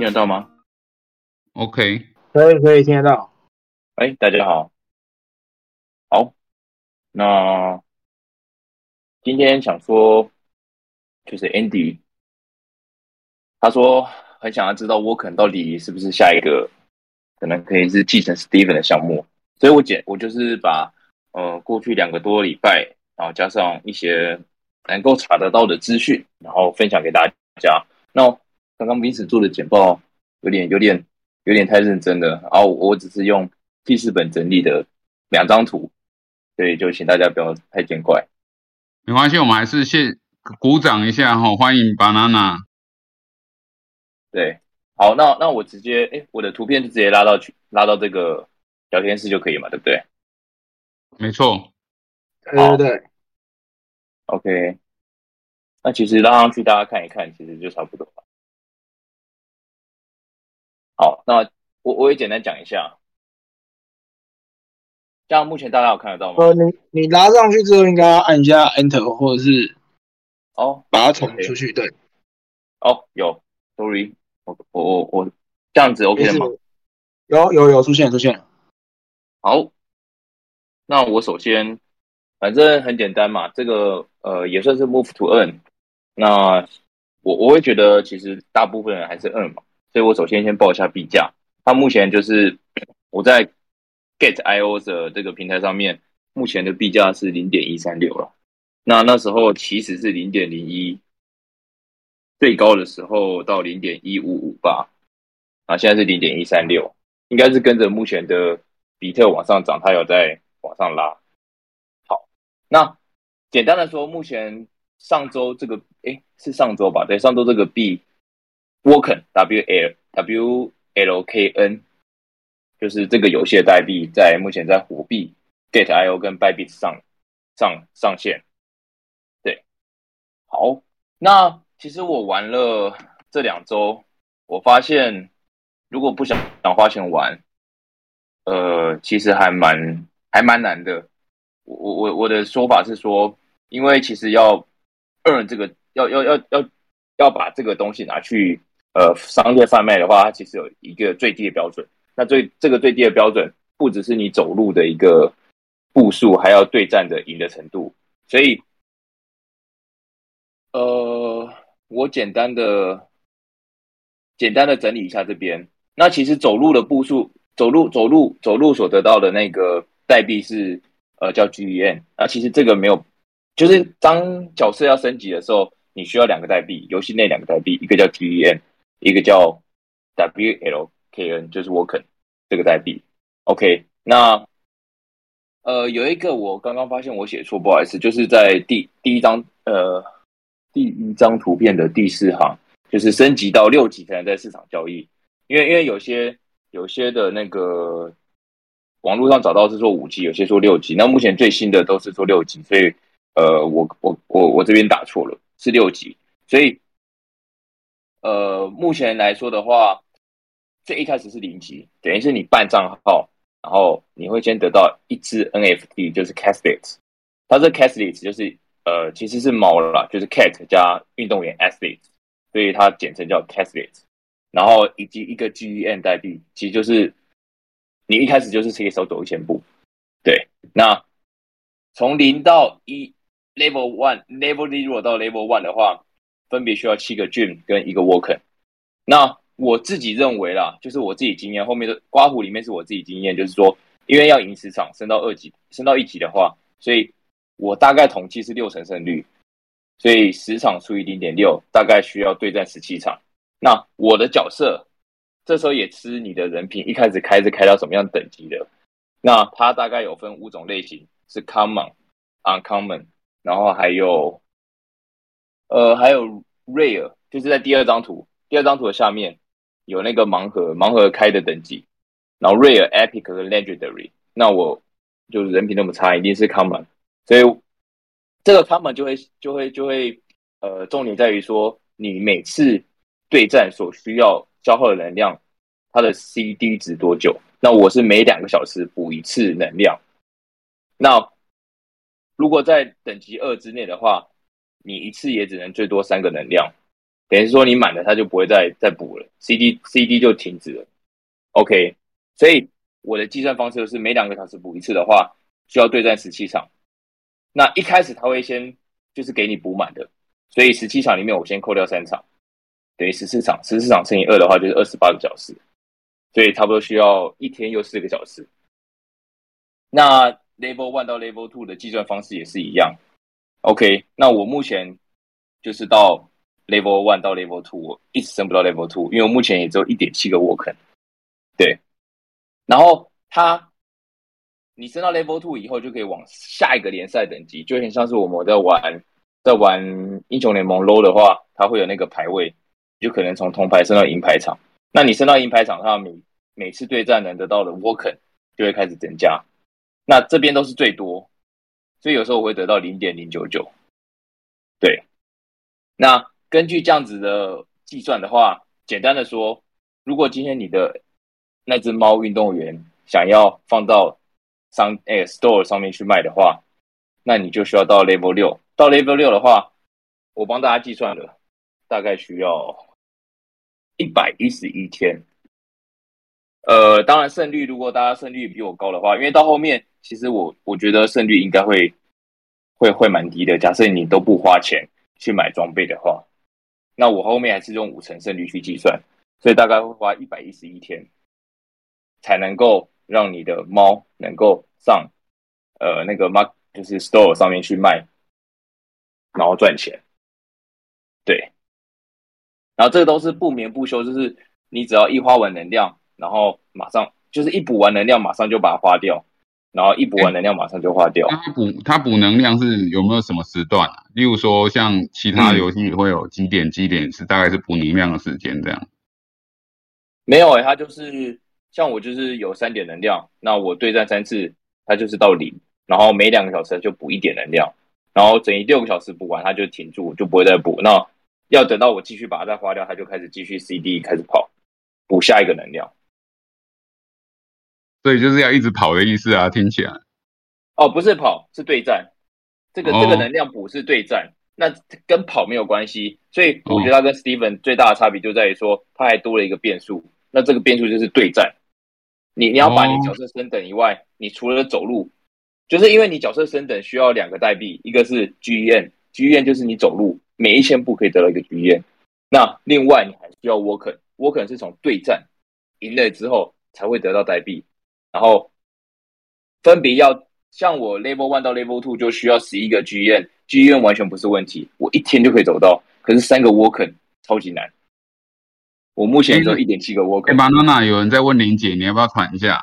听得到吗？OK，可以可以听得到。哎，大家好，好，那今天想说，就是 Andy，他说很想要知道沃肯到底是不是下一个可能可以是继承 Steven 的项目，所以我简我就是把呃过去两个多礼拜，然后加上一些能够查得到的资讯，然后分享给大家。那刚刚彼此做的简报有点有点有点太认真了，然后我只是用记事本整理的两张图，所以就请大家不要太见怪。没关系，我们还是先鼓掌一下哈，欢迎 banana。对，好，那那我直接哎，我的图片就直接拉到去拉到这个聊天室就可以嘛，对不对？没错。对对对。OK，那其实拉上去大家看一看，其实就差不多了。好，那我我也简单讲一下，这样目前大家有看得到吗？呃，你你拉上去之后，应该要按一下 Enter 或者是哦，把它捅出去。对，哦，有，Sorry，我我我我这样子 OK 了吗？有有有出现出现。好，那我首先反正很简单嘛，这个呃也算是 Move to Earn。那我我会觉得其实大部分人还是 Earn 嘛。所以我首先先报一下币价，它目前就是我在 Get IO 的这个平台上面，目前的币价是零点一三六了。那那时候其实是零点零一，最高的时候到零点一五五八，啊，现在是零点一三六，应该是跟着目前的比特往上涨，它有在往上拉。好，那简单的说，目前上周这个，诶，是上周吧？对，上周这个币。Woken W L W L K N，就是这个游戏的代币，在目前在火币 Get I O 跟 Bybit 上上上线。对，好，那其实我玩了这两周，我发现如果不想想花钱玩，呃，其实还蛮还蛮难的。我我我我的说法是说，因为其实要 earn 这个，要要要要要把这个东西拿去。呃，商业贩卖的话，它其实有一个最低的标准。那最这个最低的标准，不只是你走路的一个步数，还要对战的赢的程度。所以，呃，我简单的简单的整理一下这边。那其实走路的步数，走路走路走路所得到的那个代币是呃叫 GEN。那其实这个没有，就是当角色要升级的时候，你需要两个代币，游戏内两个代币，一个叫 GEN。一个叫 WLKN，就是 Woken 这个代币。OK，那呃有一个我刚刚发现我写错，不好意思，就是在第第一张呃第一张图片的第四行，就是升级到六级才能在市场交易。因为因为有些有些的那个网络上找到是说五级，有些说六级，那目前最新的都是说六级，所以呃我我我我这边打错了，是六级，所以。呃，目前来说的话，最一开始是零级，等于是你办账号，然后你会先得到一只 NFT，就是 c a s t l e t 它这 c a s t l e t 就是呃，其实是猫了，就是 cat 加运动员 athlete，所以它简称叫 c a s t l e t 然后以及一个 GEN 代币，其实就是你一开始就是可以少走一千步。对，那从零到一 level one，level zero 到 level one 的话。分别需要七个 dream 跟一个 woken。那我自己认为啦，就是我自己经验，后面的刮胡里面是我自己经验，就是说，因为要赢十场，升到二级，升到一级的话，所以我大概统计是六成胜率，所以十场除以零点六，大概需要对战十七场。那我的角色这时候也吃你的人品，一开始开是开到什么样等级的？那它大概有分五种类型，是 common、uncommon，然后还有。呃，还有 rare，就是在第二张图，第二张图的下面有那个盲盒，盲盒开的等级，然后 rare、epic 和 legendary。那我就是人品那么差，一定是 common。所以这个 common 就会就会就会呃，重点在于说你每次对战所需要消耗的能量，它的 CD 值多久？那我是每两个小时补一次能量。那如果在等级二之内的话。你一次也只能最多三个能量，等于说你满了，它就不会再再补了，CD CD 就停止了。OK，所以我的计算方式是每两个小时补一次的话，需要对战十七场。那一开始他会先就是给你补满的，所以十七场里面我先扣掉三场，等于十四场，十四场乘以二的话就是二十八个小时，所以差不多需要一天又四个小时。那 Level One 到 Level Two 的计算方式也是一样。OK，那我目前就是到 Level One 到 Level Two，我一直升不到 Level Two，因为我目前也只有一点七个 Work。对，然后它你升到 Level Two 以后，就可以往下一个联赛等级，就有点像是我们在玩在玩英雄联盟 Low 的话，它会有那个排位，就可能从铜牌升到银牌场。那你升到银牌场，它每每次对战能得到的 Work 就会开始增加。那这边都是最多。所以有时候我会得到零点零九九，对。那根据这样子的计算的话，简单的说，如果今天你的那只猫运动员想要放到商诶 store 上面去卖的话，那你就需要到 level 六。到 level 六的话，我帮大家计算了，大概需要一百一十一天。呃，当然胜率，如果大家胜率比我高的话，因为到后面。其实我我觉得胜率应该会会会蛮低的。假设你都不花钱去买装备的话，那我后面还是用五成胜率去计算，所以大概会花一百一十一天才能够让你的猫能够上呃那个 mark 就是 store 上面去卖，然后赚钱。对，然后这都是不眠不休，就是你只要一花完能量，然后马上就是一补完能量，马上就把它花掉。然后一补完能量马上就化掉。它补它补能量是有没有什么时段啊？例如说像其他游戏会有几点几点是大概是补能量的时间这样？没有诶，它就是像我就是有三点能量，那我对战三次，它就是到零，然后每两个小时就补一点能量，然后整一六个小时补完它就停住，就不会再补。那要等到我继续把它再花掉，它就开始继续 CD 开始跑，补下一个能量。所以就是要一直跑的意思啊，听起来。哦，不是跑，是对战。这个这个能量补是对战，那跟跑没有关系。所以我觉得它跟 Steven 最大的差别就在于说，它还多了一个变数。那这个变数就是对战。你你要把你角色升等以外，你除了走路，就是因为你角色升等需要两个代币，一个是 GEN，GEN 就是你走路每一千步可以得到一个 GEN。那另外你还需要 Worker，Worker 是从对战赢了之后才会得到代币。然后分别要像我 level one 到 level two 就需要十一个剧院，剧院完全不是问题，我一天就可以走到。可是三个 Worker 超级难，我目前只有一点七个 Worker。banana 有人在问林姐，你要不要传一下？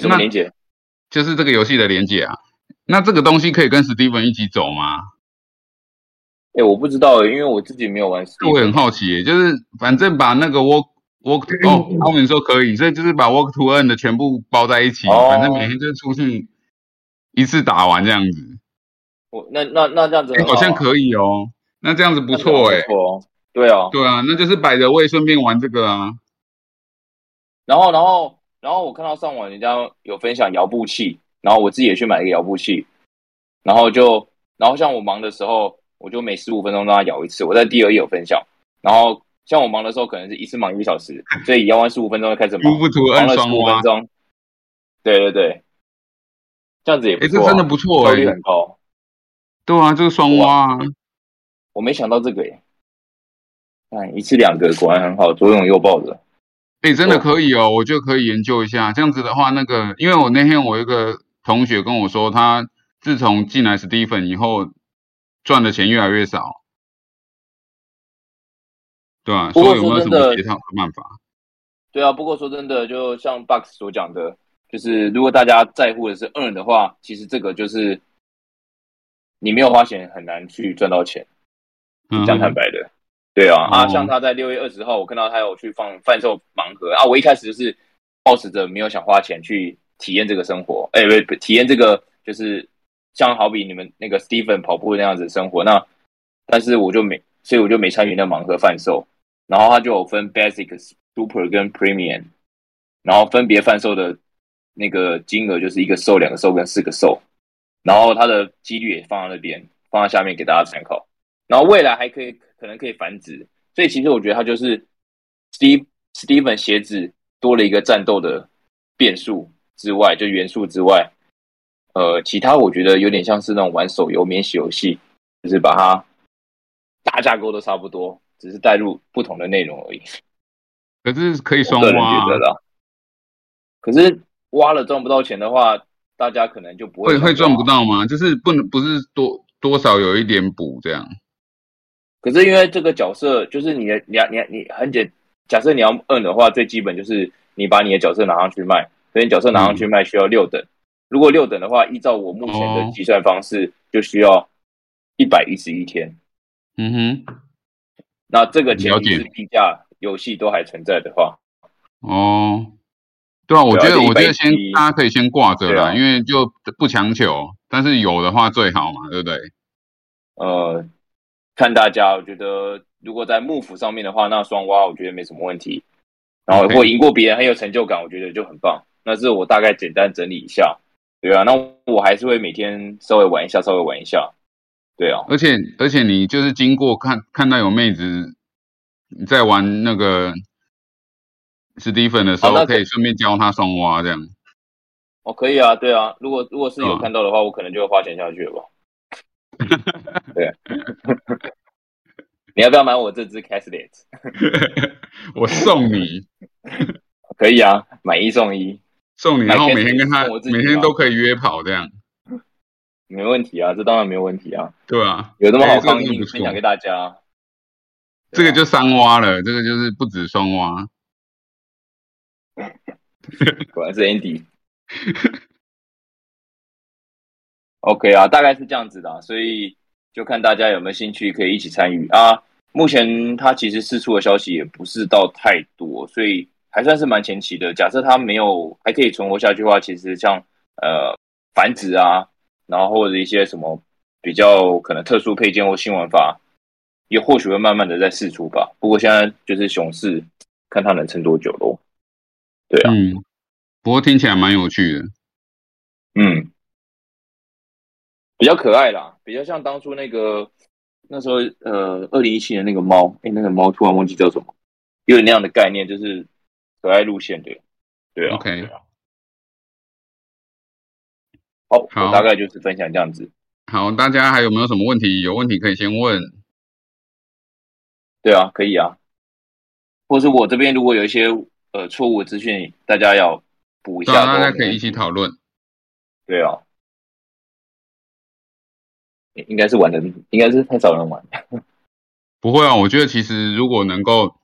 什么林姐？就是这个游戏的连接啊。那这个东西可以跟 Steven 一起走吗？哎，我不知道，因为我自己没有玩。我很好奇，就是反正把那个 Work。Work 哦，他们说可以，所以就是把 Work to Earn 的全部包在一起，反正每天就出去一次打完这样子。我那那那这样子好像可以哦，那这样子不错哎。错，对哦，对啊，那就是摆着位顺便玩这个啊。然后然后然后我看到上网人家有分享摇步器，然后我自己也去买一个摇步器，然后就然后像我忙的时候，我就每十五分钟让它摇一次。我在第二页有分享，然后。像我忙的时候，可能是一次忙一个小时，所以摇完十五分钟就开始忙，忙了十五分钟。对对对，这样子也不错，真的不错，效率很高。对啊，这个双挖，我没想到这个耶。哎，一次两个果然很好，左拥右抱的。哎，真的可以哦，我就可以研究一下。这样子的话，那个，因为我那天我一个同学跟我说，他自从进来史蒂芬以后，赚的钱越来越少。对啊，所以有没有什么其他的办法？对啊，不过说真的，就像 Box 所讲的，就是如果大家在乎的是 earn 的话，其实这个就是你没有花钱很难去赚到钱，讲坦白的。对啊，啊，像他在六月二十号，我看到他有去放贩售盲盒啊，我一开始就是抱持着没有想花钱去体验这个生活，哎，不，体验这个就是像好比你们那个 Stephen 跑步那样子生活，那但是我就没，所以我就没参与那盲盒贩售。然后它就有分 basic、super 跟 premium，然后分别贩售的那个金额就是一个售、两个售跟四个售，然后它的几率也放在那边，放在下面给大家参考。然后未来还可以可能可以繁殖，所以其实我觉得他就是 Steve Steven 鞋子多了一个战斗的变数之外，就元素之外，呃，其他我觉得有点像是那种玩手游免洗游戏，就是把它大架构都差不多，只是带入不同的内容而已。可是可以双我个人挖啊觉得，啦。可是挖了赚不到钱的话，大家可能就不会会会赚不。到吗？就是不能不是多多少有一点补这样。可是因为这个角色就是你的，你要你要你很简，假设你要摁的话，最基本就是你把你的角色拿上去卖，所以角色拿上去卖需要六等。如果六等的话，依照我目前的哦计算方式，就需要一百一十一天。嗯哼，那这个前提是地价游戏都还存在的话，哦，对啊，我觉得我觉得先170大家可以先挂着啦，啊因为就不强求，但是有的话最好嘛，对不对？呃，看大家，我觉得如果在幕府上面的话，那双挖我觉得没什么问题。然后 OK 或赢过别人很有成就感，我觉得就很棒。那是我大概简单整理一下，对啊。那我还是会每天稍微玩一下，稍微玩一下，对啊。而且而且你就是经过看看到有妹子你在玩那个史蒂芬的时候，可以顺便教她双挖这样。哦，可以啊，对啊。如果如果是有嗯看到的话，我可能就会花钱下去了吧。对，你要不要买我这只 Caslet？我送你可以啊，买一送一，送你，然后每天跟她送我自己每天都可以约跑这样，没问题啊，这当然没有问题啊。对啊，有那么好哎这个康，一真的不错定分享给大家。这个就三挖了，这个就是不止双挖。果然是 Andy。OK 啊，大概是这样子的啊、所以就看大家有没有兴趣可以一起参与啊。目前它其实释出的消息也不是到太多，所以还算是蛮前期的。假设它没有还可以存活下去的话，其实像呃繁殖啊，然后或者一些什么比较可能特殊配件或新玩法，也或许会慢慢的在试出吧。不过现在就是熊市，看它能撑多久咯。对啊，嗯，不过听起来蛮有趣的。嗯，比较可爱啦，比较像当初那个那时候呃，二零一七年那个猫，哎，那个猫突然忘记叫什么，有点那样的概念，就是可爱路线的，对啊 OK 对啊好，大概就是分享这样子，好，大家还有没有什么问题？有问题可以先问。对啊，可以啊，或是我这边如果有一些呃错误的资讯，大家要补一下，大家可以一起讨论。对啊，应应该是玩的，应该是太少人玩。不会啊，我觉得其实如果能够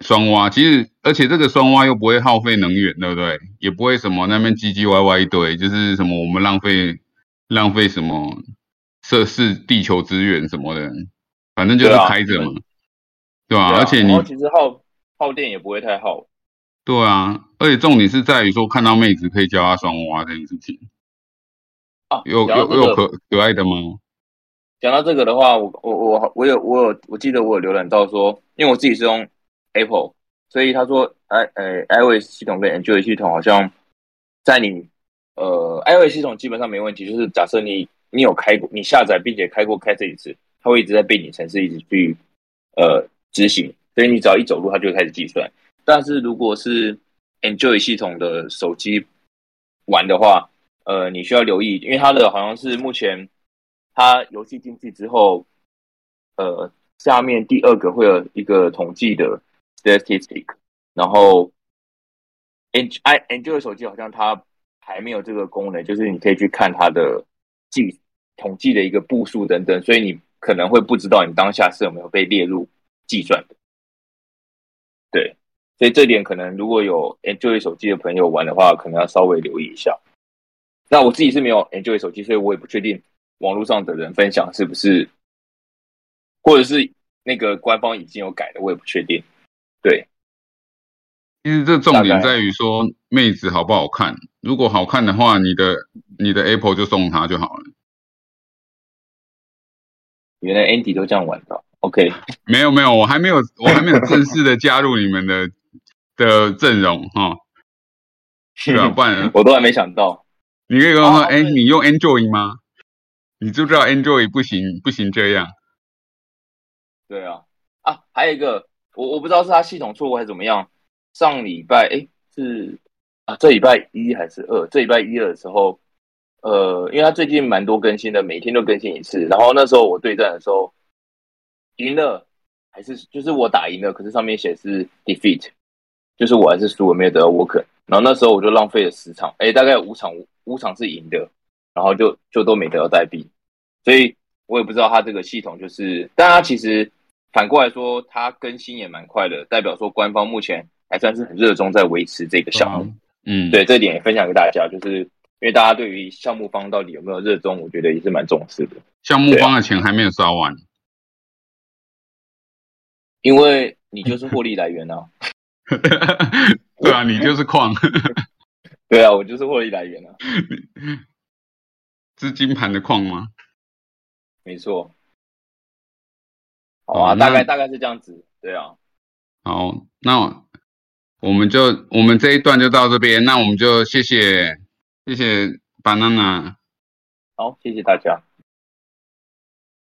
双挖，其实而且这个双挖又不会耗费能源，对不对？也不会什么那边唧唧歪歪一堆，就是什么我们浪费浪费什么设施地球资源什么的，反正就是开着嘛，对吧、而且你其实耗耗电也不会太耗。对啊，而且重点是在于说看到妹子可以教她双挖这件事情，啊，有有有可可爱的吗？讲到这个的话，我我我我有我有我记得我有浏览到说，因为我自己是用 Apple，所以他说 i 呃 iOS 系统跟 Android 系统好像在你呃 iOS 系统基本上没问题，就是假设你你有开过你下载并且开过开这一次，它会一直在背景程式一直去呃执行，所以你只要一走路它就开始计算。但是如果是 Android 系统的手机玩的话，呃，你需要留意，因为它的好像是目前它游戏进去之后，呃，下面第二个会有一个统计的 statistic，然后 N i Android 手机好像它还没有这个功能，就是你可以去看它的计统计的一个步数等等，所以你可能会不知道你当下是有没有被列入计算的。对，所以这点可能如果有 Android 手机的朋友玩的话，可能要稍微留意一下。那我自己是没有 Android 手机，所以我也不确定网络上的人分享是不是，或者是那个官方已经有改的，我也不确定。对，其实这重点在于说妹子好不好看，如果好看的话，你的你的 Apple 就送她就好了。原来 Andy 都这样玩的。OK，没有没有，我还没有我还没有正式的加入你们的的阵容哈，是啊，不然我都还没想到。你可以跟我说，哎、你用 Android 吗？你知不知道 Android 不行不行这样？对啊，啊，还有一个，我我不知道是他系统错误还是怎么样。上礼拜哎是啊，这礼拜一还是二？这礼拜一的时候，呃，因为他最近蛮多更新的，每天都更新一次。然后那时候我对战的时候赢了，还是就是我打赢了，可是上面写是 defeat，就是我还是输了，没有得到 worker。然后那时候我就浪费了十场，哎，大概五场五场是赢的，然后就就都没得到代币，所以我也不知道他这个系统就是，但他其实反过来说，它更新也蛮快的，代表说官方目前还算是很热衷在维持这个项目。嗯，对，这点也分享给大家，就是因为大家对于项目方到底有没有热衷，我觉得也是蛮重视的。项目方的钱还没有烧完，因为你就是获利来源啊。对啊，你就是矿。对啊，我就是获利来源啊。资金盘的矿吗？没错。好啊，大概大概是这样子。对啊。好，那我们就我们这一段就到这边，那我们就谢谢谢谢 banana。好，谢谢大家。